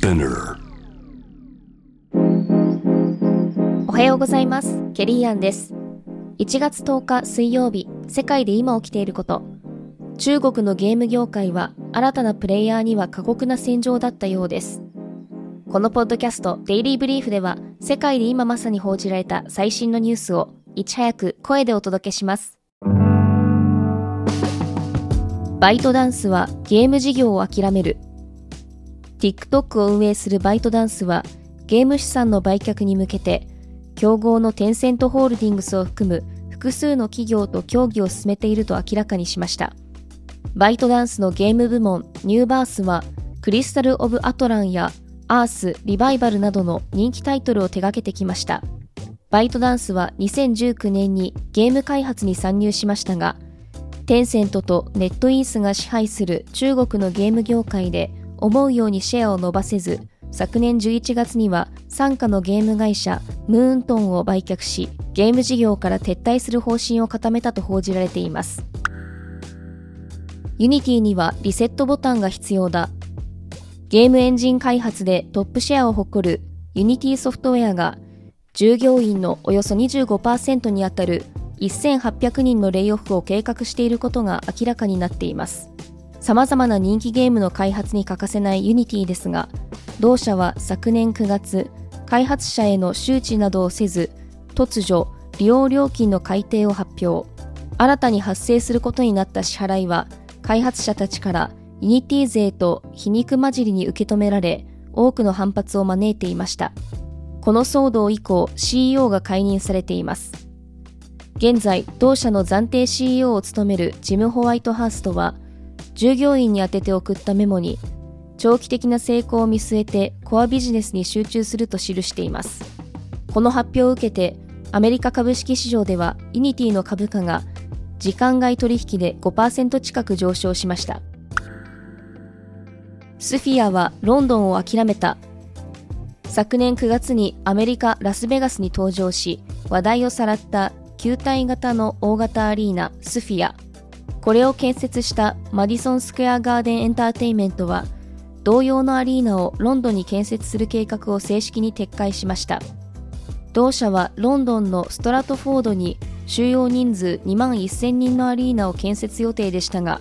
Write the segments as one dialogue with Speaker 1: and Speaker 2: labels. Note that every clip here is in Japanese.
Speaker 1: Spinner
Speaker 2: おはようございます。ケリーアンです。1月10日水曜日、世界で今起きていること。中国のゲーム業界は新たなプレイヤーには過酷な戦場だったようです。このポッドキャストデイリーブリーフでは世界で今まさに報じられた最新のニュースをいち早く声でお届けします。バイトダンスはゲーム事業を諦める。TikTok を運営するバイトダンスはゲーム資産の売却に向けて競合のテンセントホールディングスを含む複数の企業と協議を進めていると明らかにしました。バイトダンスのゲーム部門ニューバースはクリスタル・オブ・アトランやアース・リバイバルなどの人気タイトルを手掛けてきました。バイトダンスは2019年にゲーム開発に参入しましたが、テンセントとネットイースが支配する中国のゲーム業界で思うようにシェアを伸ばせず、昨年11月には傘下のゲーム会社ムーントンを売却し、ゲーム事業から撤退する方針を固めたと報じられています。ユニティにはリセットボタンが必要だ。ゲームエンジン開発でトップシェアを誇るユニティソフトウェアが従業員のおよそ25%にあたる1800人のレイオフを計画していることが明らかになっています。様々な人気ゲームの開発に欠かせないユニティですが、同社は昨年9月、開発者への周知などをせず、突如、利用料金の改定を発表。新たに発生することになった支払いは、開発者たちからユニティ税と皮肉混じりに受け止められ、多くの反発を招いていました。この騒動以降、CEO が解任されています。現在、同社の暫定 CEO を務めるジム・ホワイトハーストは、従業員に宛てて送ったメモに、長期的な成功を見据えてコアビジネスに集中すると記しています。この発表を受けて、アメリカ株式市場ではユニティの株価が時間外取引で5%近く上昇しました。スフィアはロンドンを諦めた。昨年9月にアメリカ・ラスベガスに登場し、話題をさらった球体型の大型アリーナスフィア。これを建設したマディソン・スクエア・ガーデン・エンターテインメントは、同様のアリーナをロンドンに建設する計画を正式に撤回しました。同社はロンドンのストラトフォードに収容人数2万1000人のアリーナを建設予定でしたが、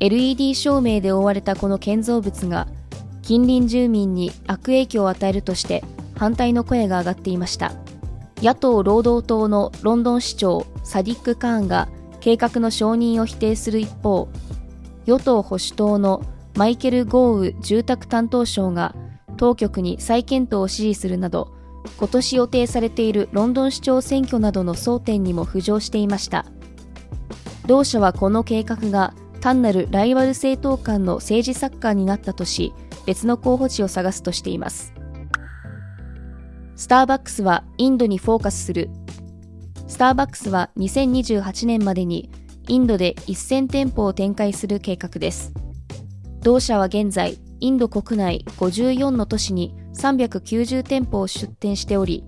Speaker 2: LED 照明で覆われたこの建造物が近隣住民に悪影響を与えるとして反対の声が上がっていました。野党労働党のロンドン市長サディック・カーンが計画の承認を否定する一方、与党保守党のマイケル・ゴーウ住宅担当相が当局に再検討を指示するなど、今年予定されているロンドン市長選挙などの争点にも浮上していました。同社はこの計画が単なるライバル政党間の政治サッカーになったとし、別の候補地を探すとしています。スターバックスはインドにフォーカスする。スターバックスは2028年までにインドで1000店舗を展開する計画です。同社は現在、インド国内54の都市に390店舗を出店しており、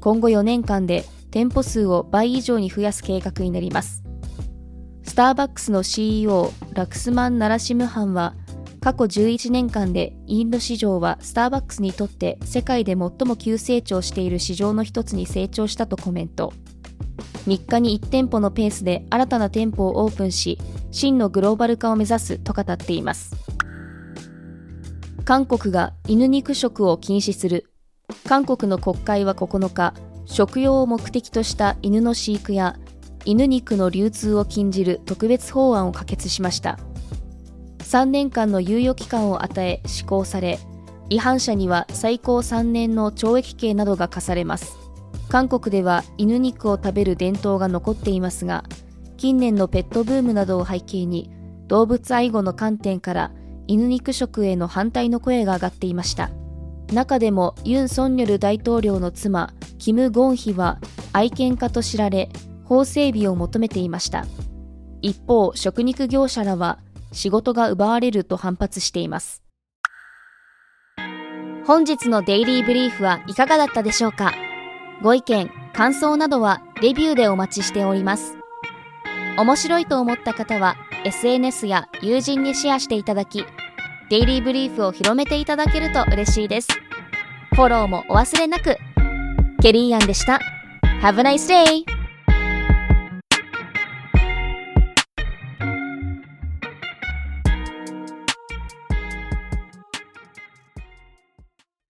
Speaker 2: 今後4年間で店舗数を倍以上に増やす計画になります。スターバックスの CEO ラクスマン・ナラシムハンは、過去11年間でインド市場はスターバックスにとって世界で最も急成長している市場の一つに成長したとコメント。3日に1店舗のペースで新たな店舗をオープンし、真のグローバル化を目指すと語っています。韓国が犬肉食を禁止する。韓国の国会は9日、食用を目的とした犬の飼育や犬肉の流通を禁じる特別法案を可決しました。3年間の猶予期間を与え施行され、違反者には最高3年の懲役刑などが課されます。韓国では犬肉を食べる伝統が残っていますが、近年のペットブームなどを背景に、動物愛護の観点から犬肉食への反対の声が上がっていました。中でもユン・ソンニョル大統領の妻、キム・ゴンヒは愛犬家と知られ、法整備を求めていました。一方、食肉業者らは仕事が奪われると反発しています。本日のデイリーブリーフはいかがだったでしょうか？ご意見、感想などはレビューでお待ちしております。面白いと思った方は SNS や友人にシェアしていただき、デイリーブリーフを広めていただけると嬉しいです。フォローもお忘れなく。ケリーアンでした。Have a nice day!